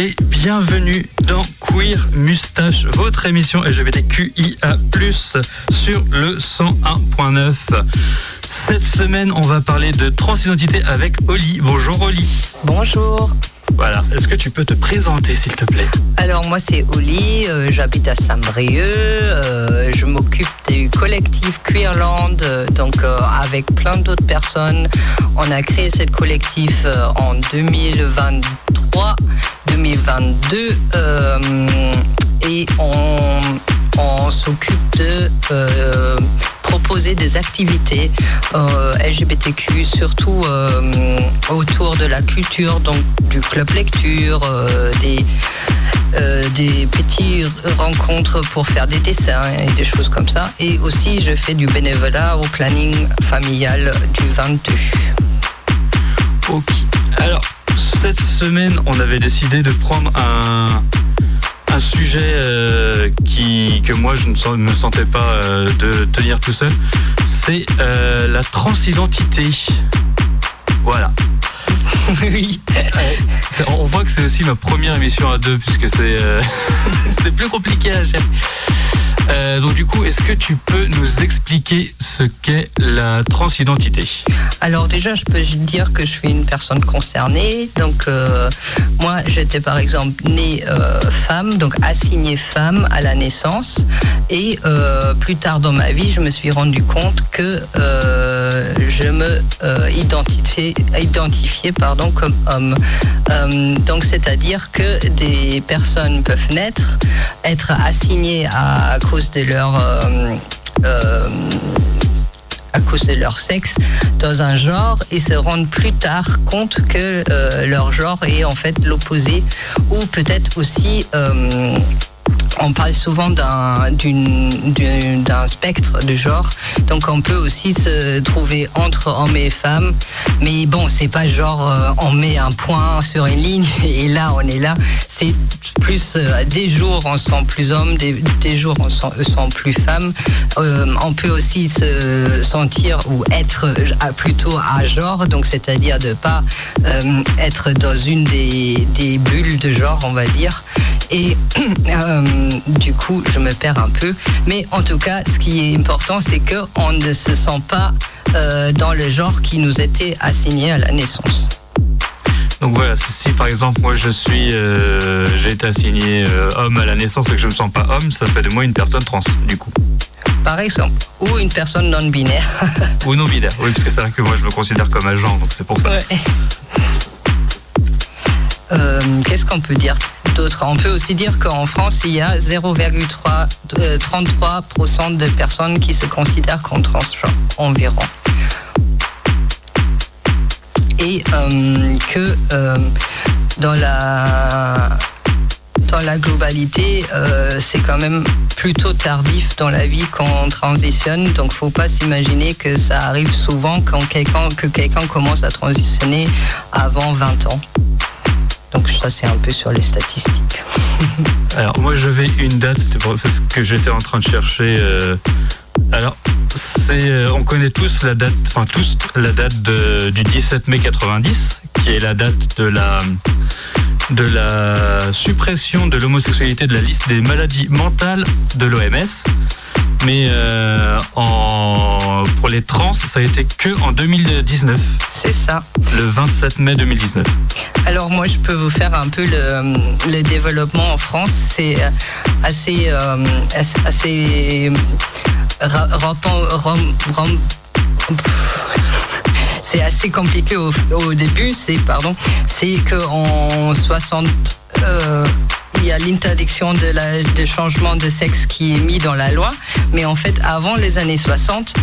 et bienvenue dans Queer Mustache, votre émission LGBTQIA+, sur le 101.9. Cette semaine, on va parler de transidentité avec Oli. Bonjour Oli. Bonjour. Voilà, est-ce que tu peux te présenter s'il te plaît Alors moi c'est Oli, euh, j'habite à Saint-Brieuc, euh, je m'occupe du collectif Queerland, euh, donc avec plein d'autres personnes. On a créé cette collectif en 2023, 2022 et on, on s'occupe de proposer des activités euh, LGBTQ, surtout euh, autour de la culture, donc du club lecture, euh, des, des petites rencontres pour faire des dessins et des choses comme ça. Et aussi, je fais du bénévolat au planning familial du 22. Ok. Alors, cette semaine, on avait décidé de prendre un, un sujet euh, qui, que moi je ne me sentais pas euh, de tenir tout seul, c'est euh, la transidentité. Voilà. oui. On voit que c'est aussi ma première émission à deux, puisque c'est c'est plus compliqué à gérer. Euh, donc du coup, est-ce que tu peux nous expliquer ce qu'est la transidentité? Alors déjà, je peux dire que je suis une personne concernée. Donc euh, moi, j'étais par exemple née euh, femme, donc assignée femme à la naissance. Et plus tard dans ma vie, je me suis rendu compte que je me identifiais, identifiais pardon, comme homme. donc c'est-à-dire que des personnes peuvent naître, être assignées à cause de leur euh, euh, à cause de leur sexe dans un genre et se rendre plus tard compte que euh, leur genre est en fait l'opposé ou peut-être aussi on parle souvent d'un spectre de genre, donc on peut aussi se trouver entre hommes et femmes, mais bon, c'est pas genre on met un point sur une ligne et là on est là, c'est plus euh, des jours on sent plus homme, des, jours on sent, plus femme. Euh, on peut aussi se sentir ou être euh, plutôt à genre, donc c'est-à-dire de pas être dans une des, bulles de genre, on va dire. du coup, je me perds un peu. Mais en tout cas, ce qui est important, c'est qu'on ne se sent pas dans le genre qui nous était assigné à la naissance. Donc voilà, si par exemple moi je suis, euh, j'ai été assigné euh, homme à la naissance et que je me sens pas homme, ça fait de moi une personne trans du coup. Par exemple, ou une personne non binaire. ou non binaire, oui, parce que c'est vrai que moi je me considère comme agent, donc c'est pour ça. Euh, qu'est-ce qu'on peut dire d'autre? On peut aussi dire qu'en France, il y a 0,33% de personnes qui se considèrent comme transgenres environ et euh, que euh, dans la dans la globalité, euh, c'est quand même plutôt tardif dans la vie qu'on transitionne. Donc, faut pas s'imaginer que ça arrive souvent quand quelqu'un que quelqu'un commence à transitionner avant 20 ans. Donc, ça, c'est un peu sur les statistiques. Alors, moi, j'avais une date, c'est ce que j'étais en train de chercher. Alors, euh, on connaît tous la date, enfin tous la date du 17 mai 90, qui est la date de la de la suppression de l'homosexualité de la liste des maladies mentales de l'OMS. Mais euh, pour les trans, ça a été que en 2019. C'est ça. Le 27 mai 2019. Alors moi, je peux vous faire un peu le, développement en France. C'est assez, euh, assez c'est assez compliqué au, début, c'est pardon, c'est qu'en 60 euh, il y a l'interdiction de, la, de changement de sexe qui est mis dans la loi, mais en fait avant les années 60,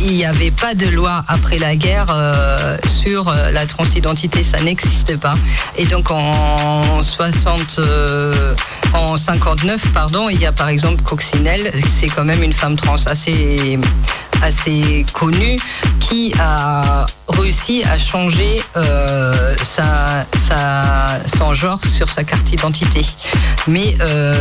il n'y avait pas de loi après la guerre euh, sur euh, la transidentité, ça n'existait pas. Et donc en 60, euh, en 59, pardon, il y a par exemple Coccinelle, c'est quand même une femme trans assez assez connue qui a réussi à changer sa, son genre sur sa carte d'identité. Mais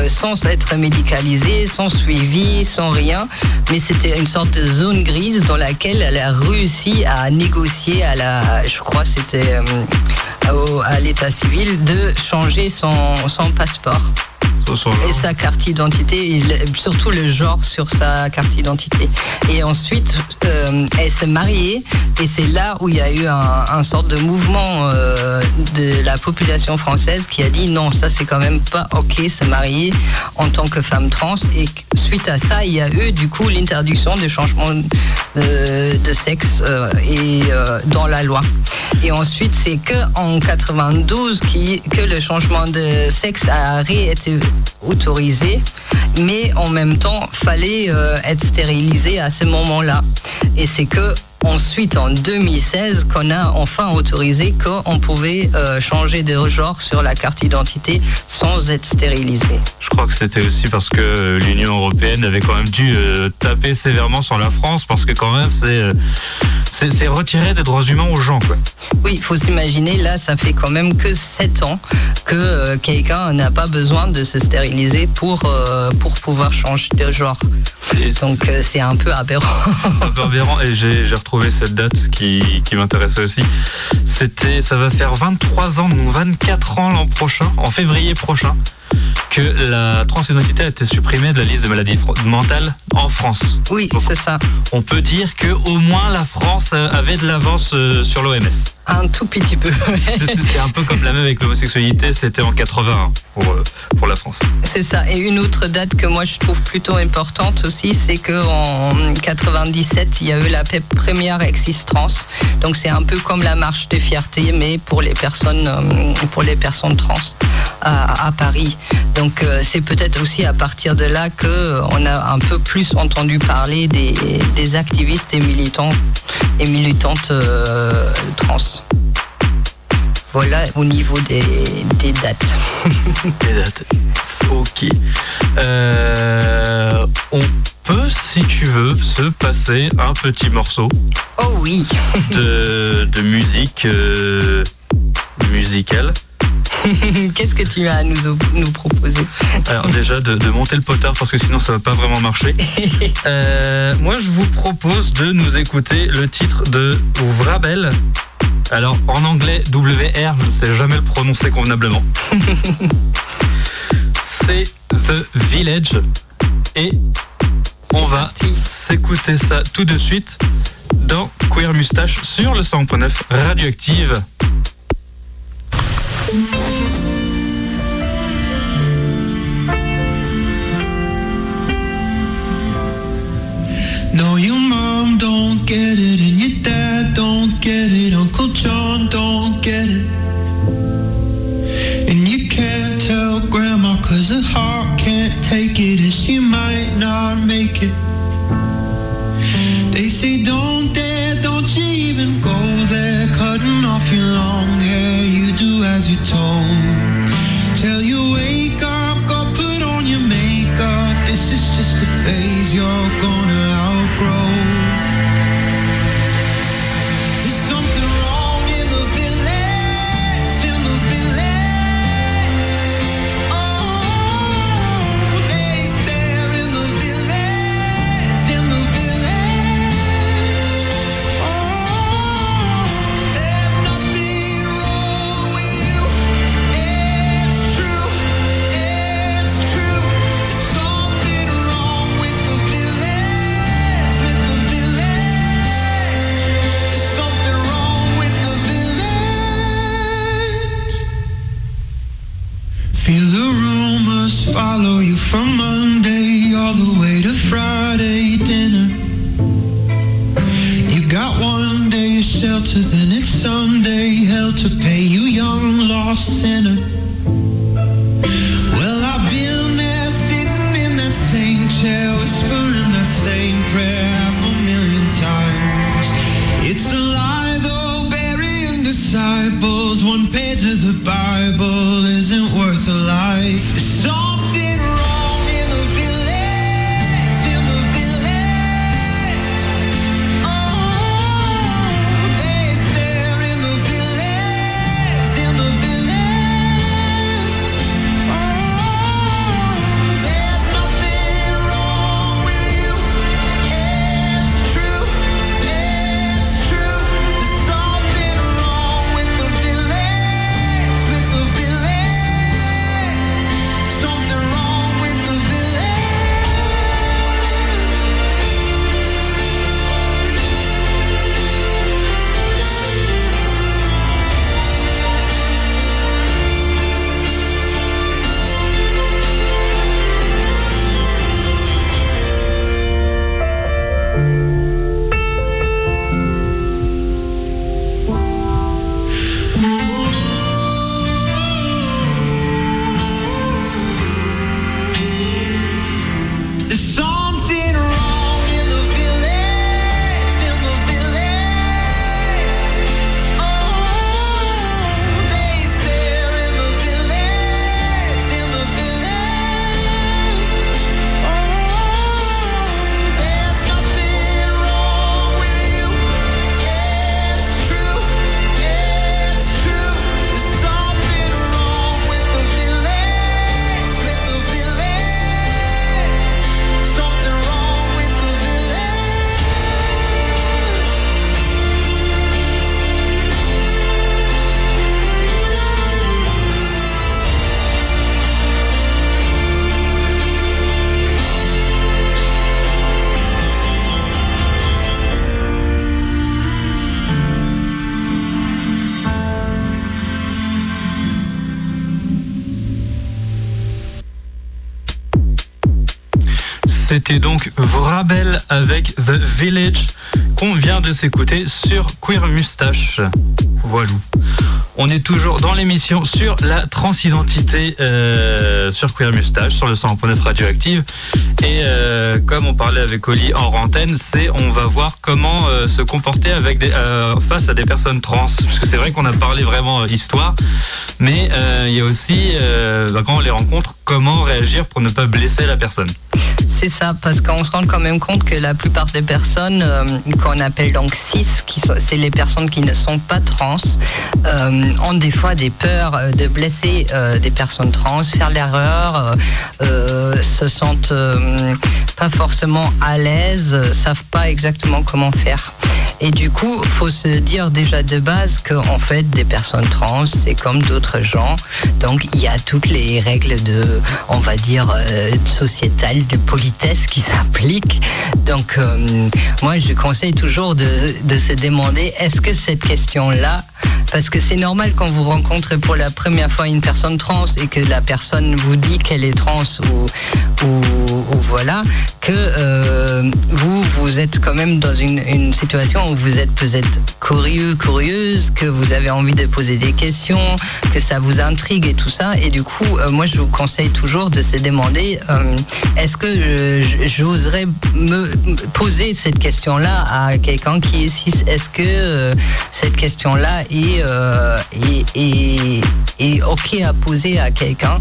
sans être médicalisée, sans suivi, sans rien. Mais c'était une sorte de zone grise dans laquelle elle a réussi à négocier à la, je crois c'était euh, à l'état civil de changer son passeport et sa carte d'identité, surtout le genre sur sa carte d'identité. Et ensuite, euh, elle s'est mariée et c'est là où il y a eu un, sorte de mouvement euh, de la population française qui a dit non, ça c'est quand même pas ok, se marier en tant que femme trans. Et suite à ça, il y a eu du coup l'interdiction du changement de, sexe euh, et dans la loi. Et ensuite, c'est que en 92 qui, que le changement de sexe a été autorisé, mais en même temps, fallait euh, être stérilisé à ce moment-là. Et c'est que ensuite, en 2016, qu'on a enfin autorisé qu'on pouvait euh, changer de genre sur la carte d'identité sans être stérilisé. Je crois que c'était aussi parce que l'Union européenne avait quand même dû euh, taper sévèrement sur la France, parce que quand même, c'est c'est retirer des droits humains aux gens. Quoi. Oui, il faut s'imaginer, là, ça fait quand même que 7 ans que euh, quelqu'un n'a pas besoin de se stériliser pour, euh, pour pouvoir changer de genre. Donc euh, c'est un peu aberrant. C'est un peu aberrant et j'ai retrouvé cette date qui, qui m'intéressait aussi. C'était, ça va faire 23 ans, donc 24 ans l'an prochain, en février prochain que la transidentité a été supprimée de la liste de maladies mentales en France. Oui, c'est ça. On peut dire que au moins la France avait de l'avance euh, sur l'OMS. Un tout petit peu. c'est un peu comme la même avec l'homosexualité, c'était en 80 pour, euh, pour la France. C'est ça. Et une autre date que moi je trouve plutôt importante aussi, c'est qu'en 97, il y a eu la première existence. Donc c'est un peu comme la marche de fierté, mais pour les personnes, euh, pour les personnes trans à, Paris. Donc euh, c'est peut-être aussi à partir de là qu'on a un peu plus entendu parler des, activistes et militants et militantes trans. Voilà au niveau des, dates. des dates. Ok. Euh, on peut, si tu veux, se passer un petit morceau. Oh oui. de, musique euh, musicale. Qu'est-ce que tu as à nous, nous proposer? Alors déjà de, monter le potard parce que sinon ça va pas vraiment marcher. Euh, moi je vous propose de nous écouter le titre de Vrabel alors en anglais, WR, je ne sais jamais le prononcer convenablement. C'est The Village. Et on va s'écouter ça tout de suite dans Queer Mustache sur le 100.9 Radioactive. She might not make it. They say don't feel the rumors follow you from Monday all the way to Friday. Avec The Village qu'on vient de s'écouter sur Queer Mustache. Voilà. On est toujours dans l'émission sur la transidentité euh, sur Queer Mustache, sur le 100.9 radioactive. Et euh, comme on parlait avec Oli en antenne, c'est on va voir comment euh, se comporter avec face à des personnes trans. Parce que c'est vrai qu'on a parlé vraiment histoire, mais euh, il y a aussi, euh, bah, quand on les rencontre, comment réagir pour ne pas blesser la personne? C'est ça, parce qu'on se rend quand même compte que la plupart des personnes euh, qu'on appelle donc cis, c'est les personnes qui ne sont pas trans, ont des fois des peurs de blesser des personnes trans, faire l'erreur, se sentent pas forcément à l'aise, savent pas exactement comment faire. Et du coup, faut se dire déjà de base que en fait, des personnes trans, c'est comme d'autres gens. Donc, il y a toutes les règles de, on va dire, euh, de politesse qui s'appliquent. Donc, euh, moi, je conseille toujours de, se demander, est-ce que cette question-là, parce que c'est normal quand vous rencontrez pour la première fois une personne trans et que la personne vous dit qu'elle est trans ou voilà, que euh, vous, vous êtes quand même dans une, une situation où vous êtes peut-être curieux, curieuse, que vous avez envie de poser des questions, que ça vous intrigue et tout ça. Et du coup, euh, moi, je vous conseille toujours de se demander, euh, est-ce que je- j'oserais me poser cette question-là à quelqu'un qui est cis Est-ce que euh, cette question-là est, euh, est, est- OK à poser à quelqu'un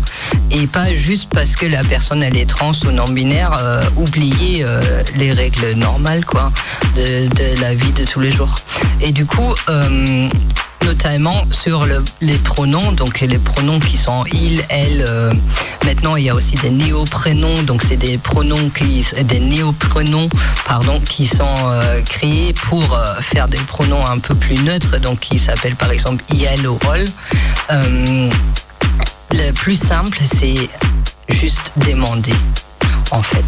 et pas juste parce que la personne elle est trans ou non-binaire, euh, oublier euh, les règles normales quoi, de, la vie de tous les jours. Et du coup, euh, notamment sur le- les pronoms, donc les pronoms qui sont il, elle. euh, maintenant, il y a aussi des néoprénoms, donc c'est des pronoms qui, des pardon, qui sont euh, créés pour euh, faire des pronoms un peu plus neutres, donc qui s'appellent par exemple il ou. Euh, le plus simple, c'est juste demander, en fait.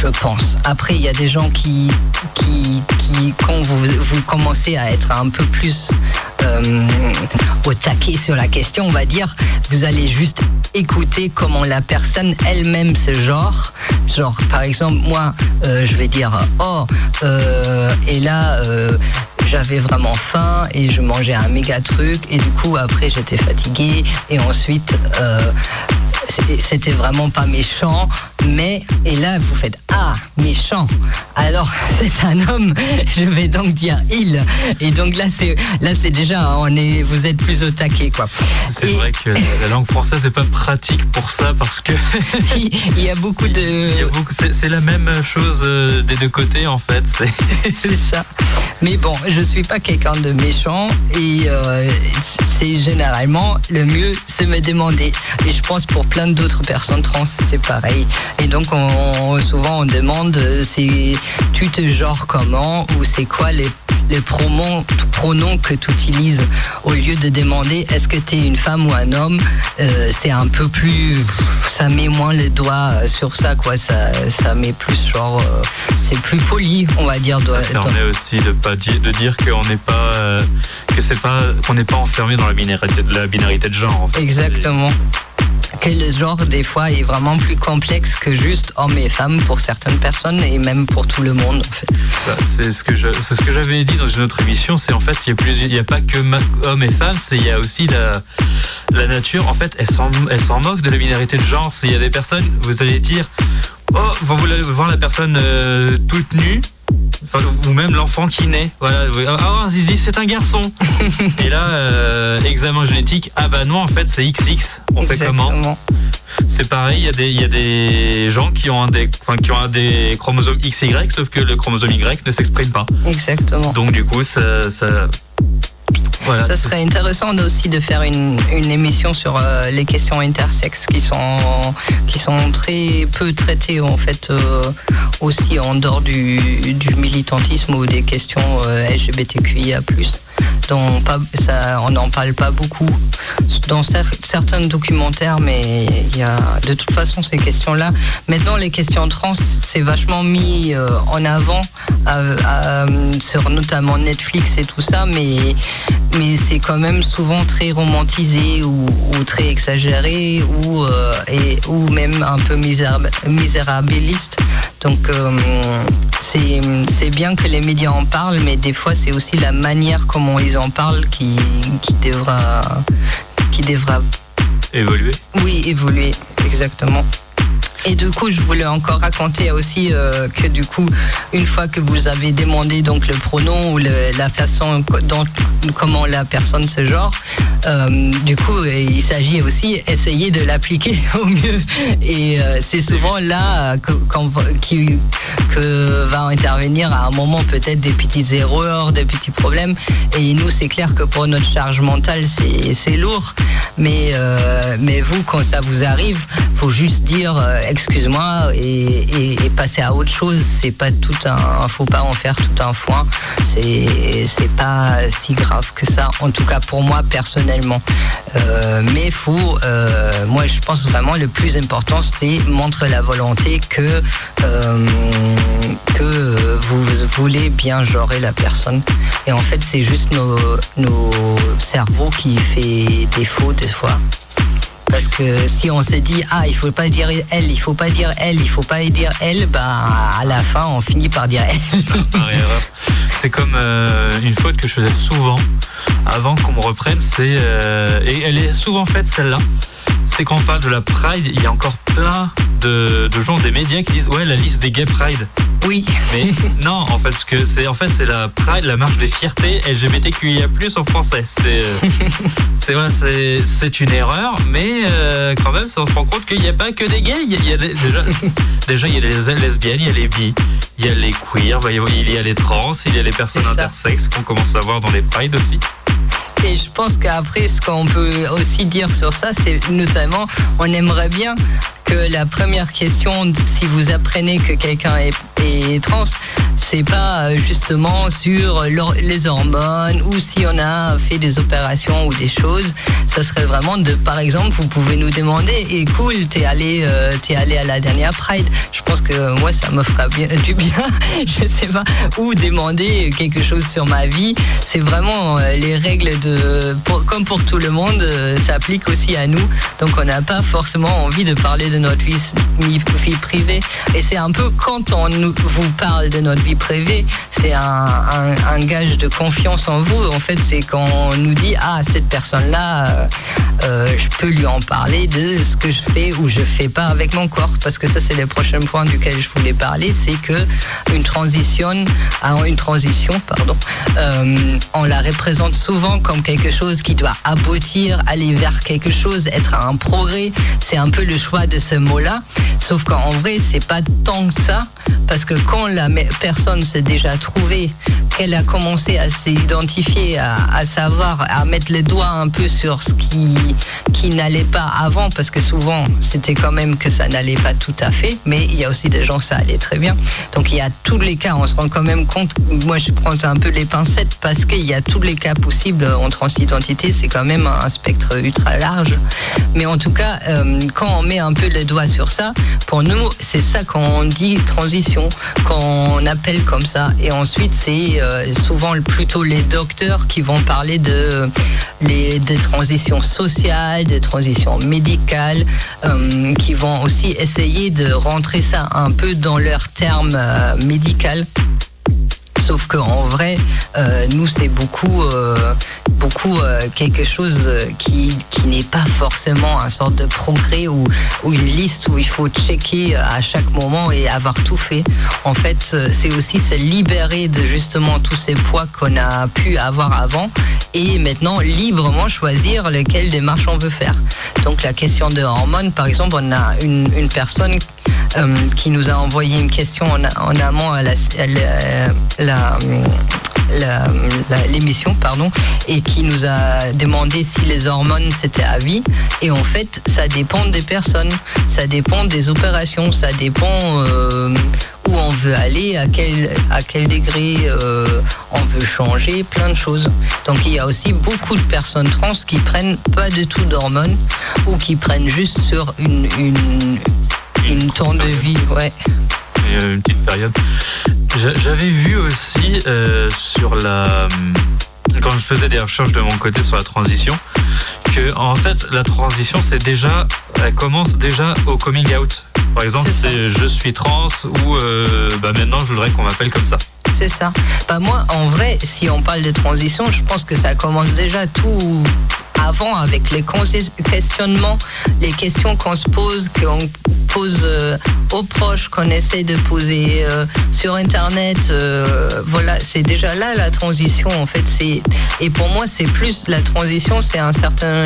Je pense. Après, il y a des gens qui, qui, quand vous, vous commencez à être un peu plus euh, au taquet sur la question, on va dire, vous allez juste écouter comment la personne elle-même se genre. Genre, par exemple, moi, euh, je vais dire, oh, euh, et là, j'avais vraiment faim et je mangeais un méga truc et du coup après j'étais fatiguée et ensuite c'était vraiment pas méchant mais et là vous faites ah méchant alors c'est un homme je vais donc dire il et donc là c'est là c'est déjà on est vous êtes plus au taquet quoi C'est vrai que la langue française n'est pas pratique pour ça parce que il y a beaucoup de il y a beaucoup- c'est c'est la même chose euh, des deux côtés en fait. C'est c'est ça. Mais bon, je suis pas quelqu'un de méchant et euh, c'est généralement le mieux, c'est me demander. Et je pense pour plein d'autres personnes trans, c'est pareil. Et donc, on, souvent, on demande euh, c'est tu te genres comment ou c'est quoi les les pronoms, pronoms que tu utilises au lieu de demander est-ce que tu es une femme ou un homme euh, c'est un peu plus ça met moins le doigt sur ça quoi ça, ça met plus genre euh, c'est plus poli on va dire ça permet aussi de pas dire de dire qu'on n'est pas euh, que c'est pas qu'on n'est pas enfermé dans la binarité de la binarité de genre. En fait. Exactement. Que le genre, des fois, est vraiment plus complexe que juste hommes et femmes pour certaines personnes et même pour tout le monde, c'est ce que j'avais dit dans une autre émission. C'est en fait il y a pas que hommes et femmes, c'est il y a aussi la, la nature. En fait, elle s'en, moque de la binarité de genre. Il y a des personnes, vous allez dire, oh, vous voulez voir la personne euh, toute nue. Ou même l'enfant qui naît. Voilà. Ah, Zizi, c'est un garçon. Et là, euh, examen génétique. Ah bah non, en fait, c'est XX. On fait comment Exactement. C'est pareil, il y, a des- il y a des gens qui ont, un des, enfin, qui ont un des chromosomes XY, sauf que le chromosome Y ne s'exprime pas. Exactement. Donc du coup, ça... ça voilà. Ça serait intéressant aussi de faire une, une émission sur euh, les questions intersexes qui sont, qui sont très peu traitées en fait euh, aussi en dehors du, du militantisme ou des questions euh, LGBTQIA+. On n'en parle pas beaucoup dans cer- certains documentaires, mais il y a de toute façon ces questions-là. Maintenant, les questions trans, c'est vachement mis euh, en avant euh, euh, sur notamment Netflix et tout ça, mais, c'est quand même souvent très romantisé ou, très exagéré ou, même un peu misérab- misérabiliste. Donc c'est bien que les médias en parlent, mais des fois c'est aussi la manière comment ils en parlent qui, qui devra qui devra évoluer. Oui, évoluer, exactement. Et du coup, je voulais encore raconter aussi euh, que du coup, une fois que vous avez demandé donc le pronom ou la façon dont comment la personne se genre, euh, du coup, il s'agit aussi d'essayer de l'appliquer au mieux. Et euh, c'est souvent là que, que va intervenir à un moment peut-être des petites erreurs, des petits problèmes. Et nous, c'est clair que pour notre charge mentale, c'est lourd. Mais, mais vous, quand ça vous arrive, faut juste dire excuse-moi et, passer à autre chose. C'est pas tout un, faut pas en faire tout un foin. C'est c'est pas si grave que ça. En tout cas pour moi personnellement. Euh, mais faut, euh, moi je pense vraiment le plus important c'est montrer la volonté que euh, que vous voulez bien gérer la personne. Et en fait c'est juste nos, nos cerveaux qui fait défaut des fois. Parce que si on se dit, ah, il faut pas dire elle, il faut pas dire elle, il faut pas dire elle, bah, à la fin, on finit par dire elle. c'est comme euh, une faute que je faisais souvent avant qu'on me reprenne, c'est, euh, et elle est souvent faite celle-là c'est qu'on parle de la Pride, il y a encore plein de, gens des médias qui disent ouais la liste des gay Pride. Oui. Mais non, en fait, parce que c'est en fait c'est la Pride, la marche des fiertés LGBTQIA+ en français. C'est c'est c'est une erreur, mais euh, quand même, ça on se rend compte qu'il n'y a pas que des gays. Il y a, déjà déjà il y a les lesbiennes, il y a les bi, il y a les queers, il y a les trans, il y a les personnes intersexes qu'on commence à voir dans les Pride aussi. Et je pense qu'après, ce qu'on peut aussi dire sur ça, c'est notamment, on aimerait bien que la première question, si vous apprenez que quelqu'un est, trans, c'est pas euh, justement sur les hormones ou si on a fait des opérations ou des choses. Ça serait vraiment de, par exemple, vous pouvez nous demander, et cool, t'es allé, euh, allé à la dernière Pride. Je pense que moi, ça me fera bien, du bien, je sais pas, ou demander quelque chose sur ma vie. C'est vraiment euh, les règles de, comme pour tout le monde, ça applique aussi à nous. Donc on n'a pas forcément envie de parler de notre vie, vie privée. Et c'est un peu quand on vous parle de notre vie privée, c'est un, gage de confiance en vous. En fait, c'est quand on nous dit ah cette personne-là, euh, euh, je peux lui en parler de ce que je fais ou je fais pas avec mon corps. Parce que ça, c'est le prochain point duquel je voulais parler, c'est que une transition, une transition, pardon, euh, on la représente souvent comme quelque chose qui doit aboutir, aller vers quelque chose, être un progrès. C'est un peu le choix de ce mot-là. Sauf qu'en vrai, c'est pas tant que ça, parce que quand la personne s'est déjà trouvée, qu'elle a commencé à s'identifier, à, savoir, à mettre les doigts un peu sur ce qui, qui n'allait pas avant, parce que souvent, c'était quand même que ça n'allait pas tout à fait, mais il y a aussi des gens, ça allait très bien. Donc il y a tous les cas, on se rend quand même compte, moi je prends un peu les pincettes, parce qu'il y a tous les cas possibles en transidentité, c'est quand même un spectre ultra large. Mais en tout cas, euh, quand on met un peu les doigts sur ça, pour nous, c'est ça qu'on dit transition, qu'on appelle comme ça. Et ensuite, c'est euh, souvent plutôt les docteurs qui vont parler de les, des transitions sociales, des transitions médicales, euh, qui vont aussi essayer de rentrer ça un peu dans leur terme euh, médical. Sauf qu'en vrai, euh, nous, c'est beaucoup, beaucoup euh, quelque chose qui, qui n'est pas forcément un sorte de progrès ou, ou, une liste où il faut checker à chaque moment et avoir tout fait. En fait, c'est aussi se libérer de justement tous ces poids qu'on a pu avoir avant et maintenant librement choisir lequel démarche on veut faire. Donc la question de hormones, par exemple, on a une, une personne euh, qui nous a envoyé une question en, amont à l'émission, pardon, et qui nous a demandé si les hormones c'était à vie. Et en fait, ça dépend des personnes, ça dépend des opérations, ça dépend euh, où on veut aller, à quel, degré euh, on veut changer, plein de choses. Donc il y a aussi beaucoup de personnes trans qui prennent pas du tout d'hormones ou qui prennent juste sur une une temps de vie, ouais. une petite période. J'avais vu aussi euh, sur la. Quand je faisais des recherches de mon côté sur la transition, que en fait la transition c'est déjà, elle commence déjà au coming out. Par exemple, C'est je suis trans ou euh, bah maintenant je voudrais qu'on m'appelle comme ça. C'est ça. Bah moi, en vrai, si on parle de transition, je pense que ça commence déjà tout avant avec les questionnements, les questions qu'on se pose, qu'on pose euh, aux proches, qu'on essaie de poser euh, sur Internet. euh, voilà, c'est déjà là la transition. En fait, c'est et pour moi, c'est plus la transition, c'est un certain,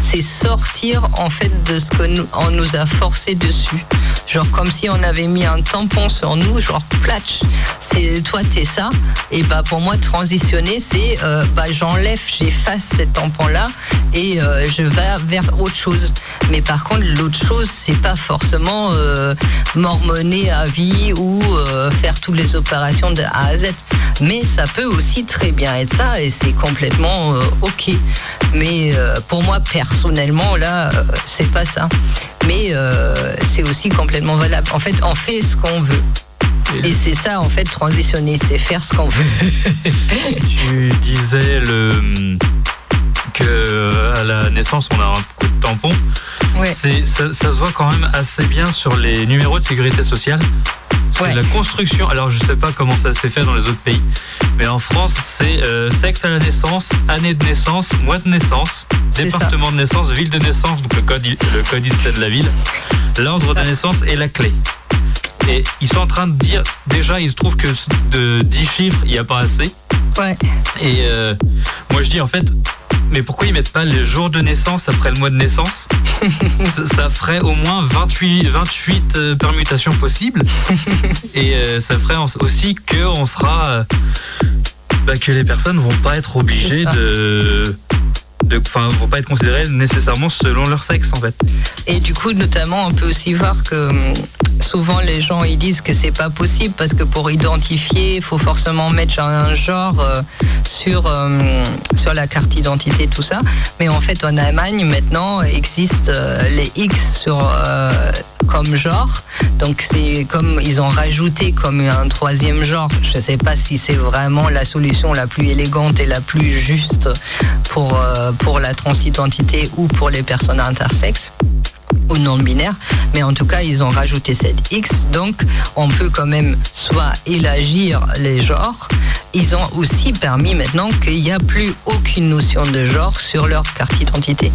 c'est sortir en fait de ce que nous, on nous a forcé dessus. Genre comme si on avait mis un tampon sur nous, genre platch. C'est toi t'es ça. Et bah pour moi transitionner c'est euh, bah j'enlève, j'efface cet tampon là et euh, je vais vers autre chose. Mais par contre l'autre chose c'est pas forcément euh, à vie ou euh, faire toutes les opérations de A à Z. Mais ça peut aussi très bien être ça et c'est complètement euh, ok. Mais euh, pour moi personnellement là euh, c'est pas ça. Mais c'est aussi complètement valable. En fait on fait ce qu'on veut. Et c'est ça, en fait, transitionner, c'est faire ce qu'on veut. Tu disais le que à la naissance on a un coup de tampon. Ouais. Ça se voit quand même assez bien sur les numéros de sécurité sociale. Ouais. La construction, alors je sais pas comment ça s'est fait dans les autres pays, mais en France c'est euh, sexe à la naissance, année de naissance, mois de naissance, département de naissance, ville de naissance, donc le code le code INSEE de la ville, l'ordre de naissance et la clé. Et ils sont en train de dire, déjà ils trouvent que de 10 chiffres, il n'y a pas assez. Ouais. Et euh, moi je dis en fait, mais pourquoi ils mettent pas le jour de naissance après le mois de naissance ça, ça ferait au moins 28, 28 euh, permutations possibles. Et euh, ça ferait aussi que on sera, euh, bah, que les personnes vont pas être obligées de, enfin, vont pas être considérées nécessairement selon leur sexe en fait. Et du coup, notamment, on peut aussi voir que hum, souvent les gens ils disent que c'est pas possible parce que pour identifier, il faut forcément mettre un genre euh, sur hum, sur la carte d'identité, tout ça. Mais en fait, en Allemagne maintenant existent euh, les X sur euh, comme genre. Donc c'est comme ils ont rajouté comme un troisième genre. Je sais pas si c'est vraiment la solution la plus élégante et la plus juste pour pour la transidentité ou pour les personnes intersexes ou non binaires, mais en tout cas ils ont rajouté cette X, donc on peut quand même soit élargir les genres. Ils ont aussi permis maintenant qu'il n'y a plus aucune notion de genre sur leur carte d'identité.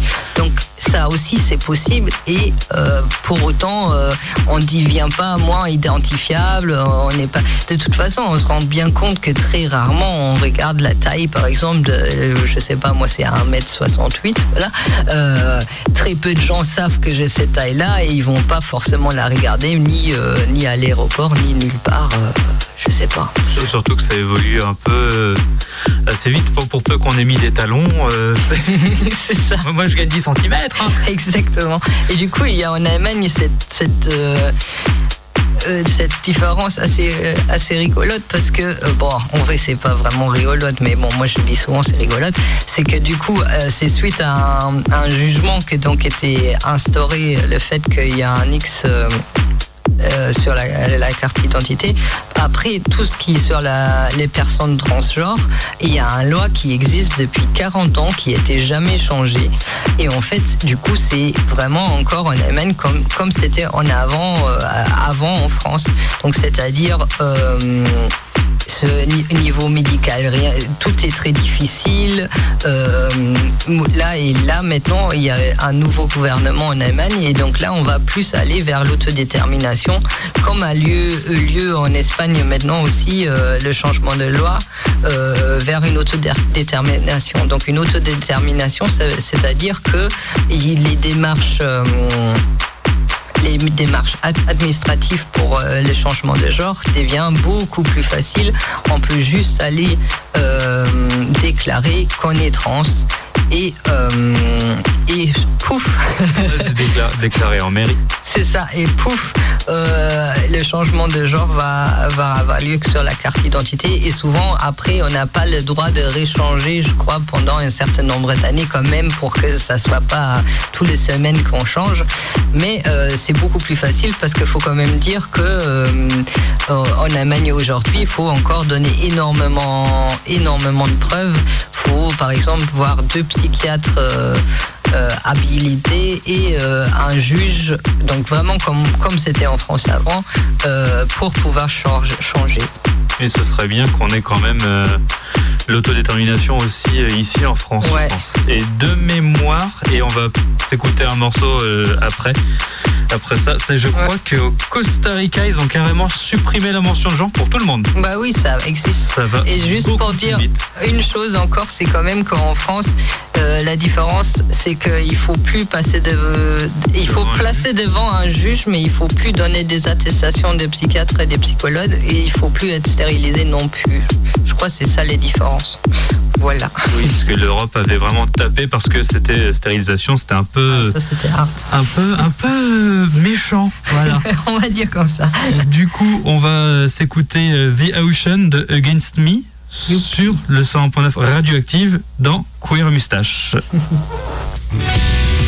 Ça aussi c'est possible et euh, pour autant euh, on ne devient pas moins identifiable. On n'est pas. De toute façon on se rend bien compte que très rarement on regarde la taille par exemple de, euh, je sais pas moi c'est 1m68 voilà. Très peu de gens savent que j'ai cette taille là et ils vont pas forcément la regarder ni ni à l'aéroport ni nulle part. je sais pas. Surtout que ça évolue un peu assez vite pour, peu qu'on ait mis des talons. c'est ça. moi je gagne 10 cm. Exactement. Et du coup, il y a en Allemagne cette, cette, euh, euh, différence assez, euh, assez rigolote parce que, bon, en vrai, c'est pas vraiment rigolote, mais bon, moi je dis souvent c'est rigolote. C'est que du coup, c'est suite à un, un jugement qui a donc été instauré, le fait qu'il y a un X. euh, sur la, carte d'identité. Après, tout ce qui est sur les personnes transgenres, il y a une loi qui existe depuis 40 ans qui n'était jamais changée. Et en fait, du coup, c'est vraiment encore en Allemagne comme comme c'était en avant, euh, avant en France. Donc, c'est-à-dire euh, ce ni- niveau médical, tout est très difficile. Euh, là et là, maintenant, il y a un nouveau gouvernement en Allemagne et donc là, on va plus aller vers l'autodétermination, comme a lieu, lieu en Espagne maintenant aussi euh, le changement de loi euh, vers une autodétermination. Donc une autodétermination, c'est- c'est-à-dire que les démarches les démarches ad- administratives pour euh, le changement de genre devient beaucoup plus facile. On peut juste aller euh, déclarer qu'on est trans et, euh, et pouf, déclaré en mairie. c'est ça, et pouf, euh, le changement de genre va, va avoir lieu que sur la carte d'identité et souvent après on n'a pas le droit de réchanger, je crois, pendant un certain nombre d'années quand même pour que ça soit pas toutes les semaines qu'on change. Mais euh, c'est beaucoup plus facile parce qu'il faut quand même dire que euh, en Allemagne aujourd'hui, il faut encore donner énormément, énormément de preuves. faut par exemple voir deux psychiatres. Euh, habilité et euh, un juge, donc vraiment comme comme c'était en France avant, euh, pour pouvoir change- changer. Et ce serait bien qu'on ait quand même l'autodétermination aussi ici en France. Ouais. Et de mémoire, et on va s'écouter un morceau après. Après ça, c'est je crois qu'au Costa Rica, ils ont carrément supprimé la mention de genre pour tout le monde. Bah oui, ça existe. Ça va Et juste pour dire vite. une chose encore, c'est quand même qu'en France, euh, la différence, c'est qu'il faut plus passer de, il faut Devant un placer devant un juge, mais il faut plus donner des attestations des psychiatres et des psychologues, et il faut plus être stérilisé non plus. Je crois que c'est ça les différences. Voilà. Oui, parce que l'Europe avait vraiment tapé parce que c'était stérilisation, c'était un peu, Ah, Ça c'était hard. un peu, un peu méchant. Voilà. On va dire comme ça. du coup, on va s'écouter euh, The Ocean de Against Me sur le 100.9 radioactive dans Queer Mustache.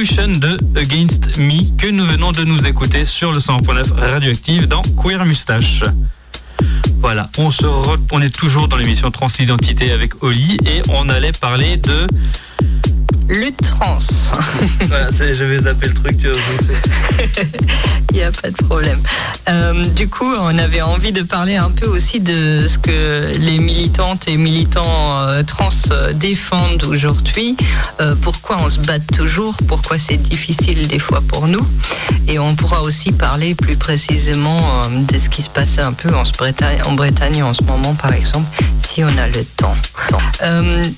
De Against Me que nous venons de nous écouter sur le 100.9 Radioactive dans Queer Mustache. Voilà, on, se on est toujours dans l'émission Transidentité avec Oli et on allait parler de lutte trans. voilà, j'avais zappé le truc, Il n'y a pas de problème. Euh, du coup, on avait envie de parler un peu aussi de ce que les militantes et militants euh, trans euh, défendent aujourd'hui, pourquoi on se bat toujours, pourquoi c'est difficile des fois pour nous? Et on pourra aussi parler plus précisément de ce qui se passait un peu en Bretagne, en Bretagne en ce moment, par exemple, si on a le temps.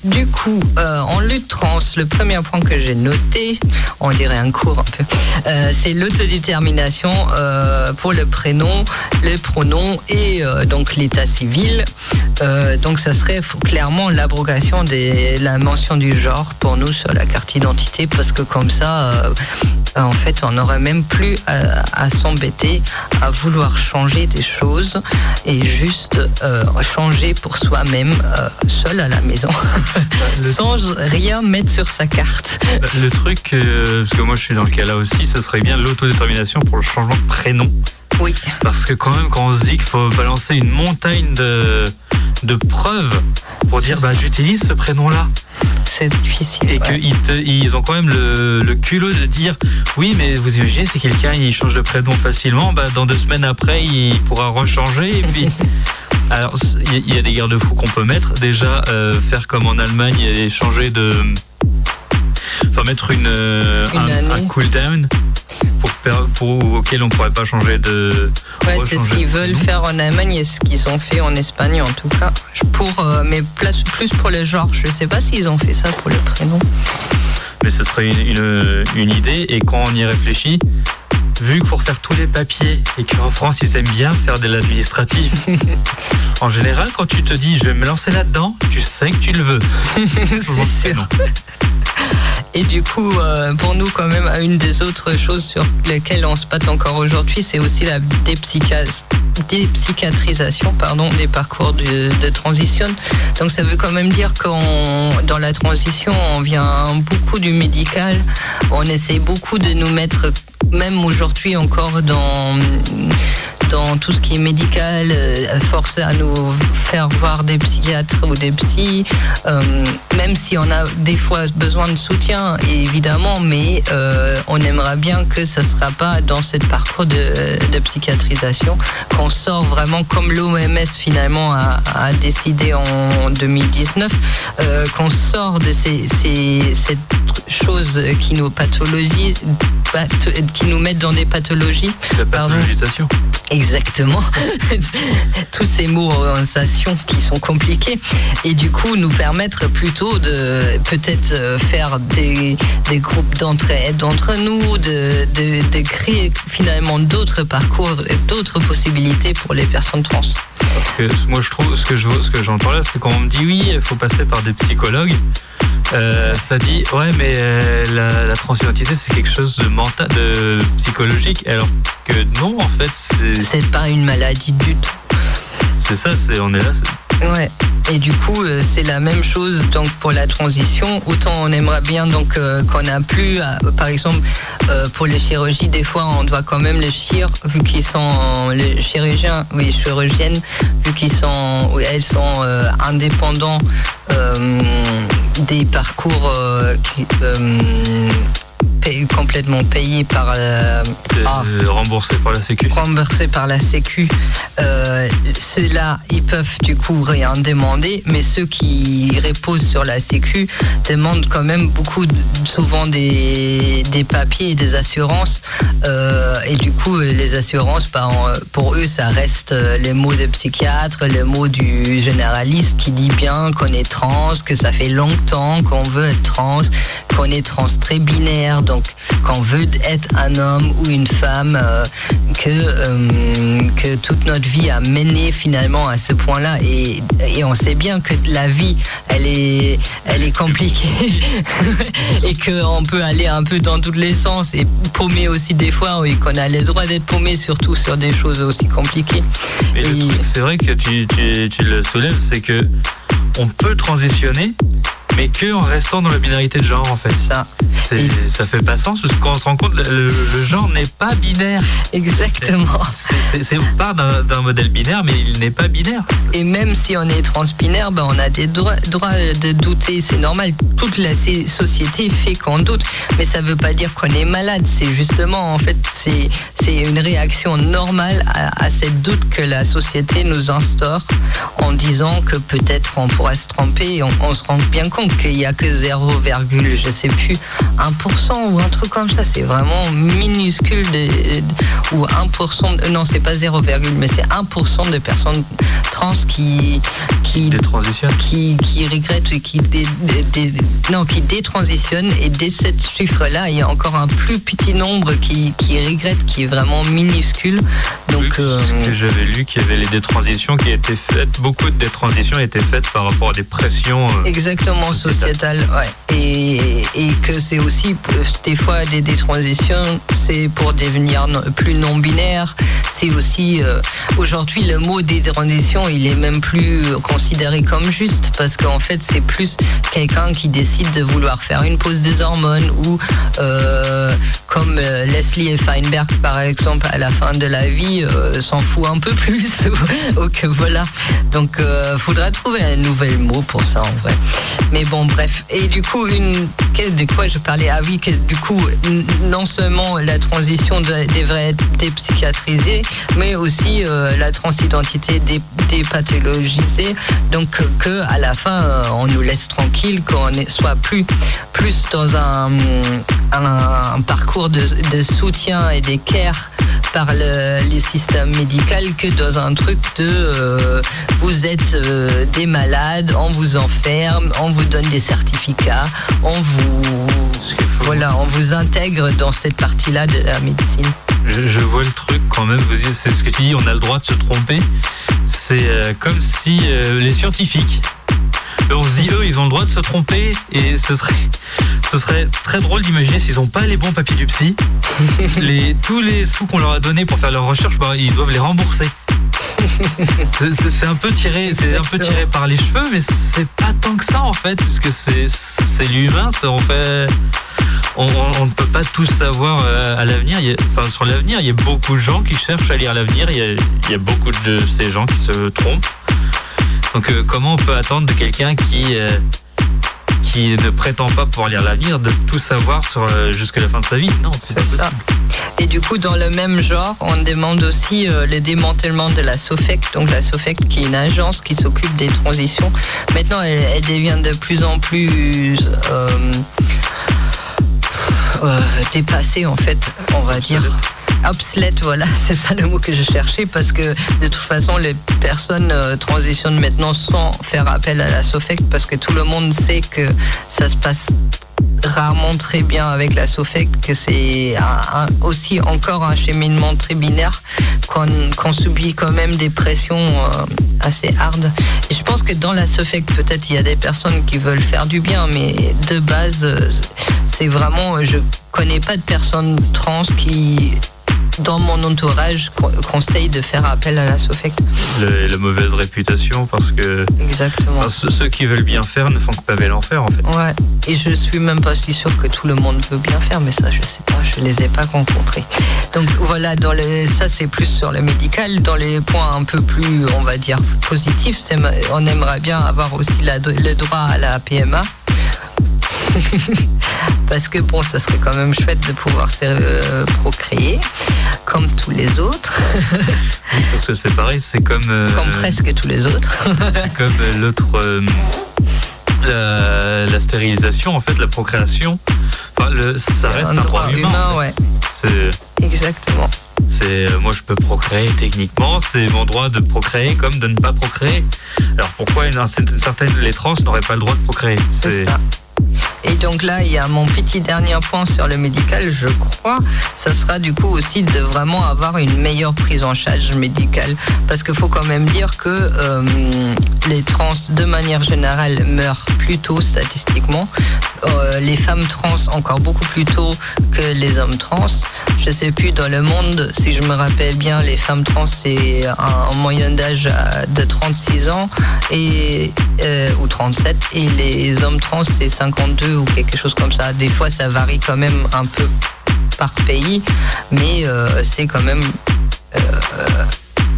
du coup, en lutte trans, le premier point que j'ai noté, on dirait un cours un peu, euh, c'est l'autodétermination euh, pour le prénom, le pronom et euh, donc l'état civil. donc ça serait clairement l'abrogation de la mention du genre pour nous sur la carte d'identité parce que comme ça, en fait, on n'aurait même plus à, s'embêter à vouloir changer des choses et juste changer pour soi-même seul à la maison sans rien mettre sur sa carte. Le truc, euh, parce que moi je suis dans le cas là aussi, ce serait bien l'autodétermination pour le changement de prénom. Oui. Parce que quand même, quand on se dit qu'il faut balancer une montagne de, de preuves pour dire bah j'utilise ce prénom-là. C'est difficile. Et qu'ils ils ont quand même le, culot de dire oui mais vous imaginez si quelqu'un il change de prénom facilement, bah, dans deux semaines après il pourra rechanger et puis Alors, il y, a des garde-fous qu'on peut mettre. Déjà, euh, faire comme en Allemagne et changer de. Enfin, mettre une, euh, un, cooldown pour, pour, auquel on ne pourrait pas changer de. Ouais, c'est ce qu'ils veulent faire en Allemagne et ce qu'ils ont fait en Espagne en tout cas. Pour, euh, mais plus, plus pour le genre. Je ne sais pas s'ils ont fait ça pour le prénom. Mais ce serait une, une idée et quand on y réfléchit, vu que pour faire tous les papiers et qu'en France ils aiment bien faire de l'administratif, en général quand tu te dis je vais me lancer là-dedans, tu sais que tu le veux. Et du coup, euh, pour nous, quand même, une des autres choses sur lesquelles on se bat encore aujourd'hui, c'est aussi la dépsychiatrisation pardon, des parcours de, transition. Donc ça veut quand même dire qu'on dans la transition, on vient beaucoup du médical. On essaie beaucoup de nous mettre, même aujourd'hui encore, dans tout ce qui est médical, euh, forcer à nous faire voir des psychiatres ou des psys, euh, même si on a des fois besoin de soutien, évidemment, mais euh, on aimerait bien que ce ne sera pas dans ce parcours de, psychiatrisation, qu'on sort vraiment comme l'OMS finalement a, décidé en 2019, qu'on sort de ces, choses qui nous pathologisent, qui nous mettent dans des pathologies. La pathologisation. Exactement. Tous ces mots en sensation qui sont compliqués. Et du coup, nous permettre plutôt de peut-être euh, faire des, groupes d'entraide entre nous, de, de, créer finalement d'autres parcours, d'autres possibilités pour les personnes trans. moi, je trouve, ce que je ce que j'entends là, c'est quand on me dit oui, il faut passer par des psychologues. Euh, ça dit ouais mais euh, la, la, transidentité c'est quelque chose de mental, de psychologique, alors que non en fait c'est. C'est pas une maladie du tout. C'est ça, c'est on est là. Ouais. Et du coup, euh, c'est la même chose donc pour la transition. Autant on aimerait bien donc qu'on a plus, par exemple, pour les chirurgies, des fois on doit quand même les chir, vu qu'ils sont les chirurgiens, oui, chirurgiennes, vu qu'ils sont, elles sont indépendants des parcours euh, euh, complètement payé par euh, ah. remboursé par la Sécu. Remboursé par la Sécu. Euh, Ceux-là, ils peuvent du coup rien demander, mais ceux qui reposent sur la Sécu demandent quand même beaucoup, souvent des, des papiers et des assurances. Euh, et du coup, les assurances, bah, pour eux, ça reste les mots de psychiatre, les mots du généraliste qui dit bien qu'on est trans, que ça fait longtemps qu'on veut être trans, qu'on est trans très binaire donc qu'on veut être un homme ou une femme, euh, que, euh, que toute notre vie a mené finalement à ce point-là. Et, on sait bien que la vie, elle est, elle est compliquée et qu'on peut aller un peu dans tous les sens et paumer aussi des fois, et qu'on a le droit d'être paumé, surtout sur des choses aussi compliquées. c'est vrai que tu, tu le soulèves, c'est que on peut transitionner mais que en restant dans la binarité de genre en fait. C'est ça. Et- Ça fait pas sens parce qu'on se rend compte le, le- genre n'est pas binaire. Exactement. C'est- part d'un modèle binaire, mais il n'est pas binaire. Et même si on est transbinaire, ben on a des droits, droits de douter, c'est normal. Toute la société fait qu'on doute, mais ça veut pas dire qu'on est malade. C'est justement, en fait, c'est une réaction normale à, à cette doute que la société nous instaure en disant que peut-être on pourrait se tromper. Et on, on se rend bien compte qu'il y a que 0, je sais plus, 1% ou un truc comme ça. C'est vraiment minuscule de, de- ou 1%. de- non, c'est pas 0, mais c'est 1% de personnes trans qui qui qui, qui regrettent et qui dé, dé- dé- non qui détransitionnent et dès ce chiffre là il y a encore un plus petit nombre qui, qui regrette qui est vraiment minuscule donc euh, j'avais lu qu'il y avait les détransitions qui étaient faites, beaucoup de détransitions étaient faites par rapport à des pressions. euh, Exactement, sociétal, ouais. Et, et que c'est aussi, euh, des fois, des détransitions, c'est pour devenir plus non-binaire. C'est aussi, euh, aujourd'hui, le mot détransition, il est même plus considéré comme juste, parce qu'en fait, c'est plus quelqu'un qui décide de vouloir faire une pause des hormones, ou euh, comme euh, Leslie Feinberg, par exemple, à la fin de la vie, euh, s'en fout un peu plus. ou que voilà. Donc, euh, faudra trouver un nouvel mot pour ça, en vrai. Mais bon, bref. Et du coup, une, de quoi je parlais Ah que du coup, non seulement la transition de- devrait être dépsychiatrisée, mais aussi euh, la transidentité dé- dépathologisée. Donc, que à la fin, euh, on nous laisse tranquille, qu'on est- soit plus, plus dans un, parcours de, soutien et des care par le, les systèmes médicaux que dans un truc de euh, vous êtes des malades, on vous enferme, on vous donne des certificats, on vous voilà, on vous intègre dans cette partie-là de la médecine. Je, je vois le truc quand même, c'est ce que tu dis, on a le droit de se tromper. C'est euh, comme si euh, les scientifiques, eux, on se dit, eux, ils ont le droit de se tromper et ce serait, ce serait très drôle d'imaginer s'ils n'ont pas les bons papiers du psy, les, tous les sous qu'on leur a donnés pour faire leurs recherches, bah, ils doivent les rembourser. C'est- un peu tiré, c'est un peu tiré par les cheveux, mais c'est pas tant que ça en fait, puisque c'est c'est l'humain, en fait on, on- on ne peut pas tout savoir euh, à l'avenir. Enfin, sur l'avenir, il y a beaucoup de gens qui cherchent à lire l'avenir. Il, y a- il y a beaucoup de ces gens qui se trompent. Donc, euh, comment on peut attendre de quelqu'un qui euh, qui ne prétend pas pouvoir lire l'avenir de tout savoir sur euh, jusqu'à la fin de sa vie Non, c'est pas ça. possible. Et du coup, dans le même genre, on demande aussi euh, le démantèlement de la SOFEC, donc la SOFEC qui est une agence qui s'occupe des transitions. Maintenant, elle, elle devient de plus en plus euh, euh, dépassée, en fait, on va dire. Obsolète, voilà, c'est ça le mot que je cherchais, parce que de toute façon, les personnes euh, transitionnent maintenant sans faire appel à la SOFEC, parce que tout le monde sait que ça se passe rarement très bien avec la SOFEC, que c'est aussi encore un cheminement très binaire, qu'on subit quand même des pressions euh, assez hardes. Je pense que dans la SOFEC, peut-être il y a des personnes qui veulent faire du bien, mais de base, euh, c'est vraiment, je connais pas de personnes trans qui dans mon entourage co- conseillent de faire appel à la SOFEC. Le- la mauvaise réputation parce que Exactement. enfin, ceux, ceux qui veulent bien faire ne font que paver l'enfer en fait. Ouais, et je suis même pas si sûre que tout le monde veut bien faire, mais ça, je sais pas, je les ai pas rencontrés. Donc voilà, dans le, ça c'est plus sur le médical. Dans les points un peu plus, on va dire, positifs, on aimerait bien avoir aussi la- le droit à la PMA. Parce que bon, ça serait quand même chouette de pouvoir se euh, procréer, comme tous les autres, Parce que c'est pareil, c'est comme euh, comme presque tous les autres. C'est comme euh, l'autre. euh, la, la stérilisation, en fait, la procréation. Enfin, le, ça reste un droit humain. ouais, exactement. c'est, moi, je peux procréer techniquement. C'est mon droit de procréer comme de ne pas procréer. Alors pourquoi une, certaine, les trans n'auraient pas le droit de procréer? C'est ça. Et donc là, il y a mon petit dernier point sur le médical, je crois, ça sera du coup aussi de vraiment avoir une meilleure prise en charge médicale. Parce qu'il faut quand même dire que euh, les trans, de manière générale, meurent plus tôt statistiquement. Euh, les femmes trans encore beaucoup plus tôt que les hommes trans. Je sais plus dans le monde, si je me rappelle bien, les femmes trans c'est en moyenne d'âge de 36 ans et euh, ou 37 et les hommes trans c'est 52 ou quelque chose comme ça. Des fois ça varie quand même un peu par pays, mais euh, c'est quand même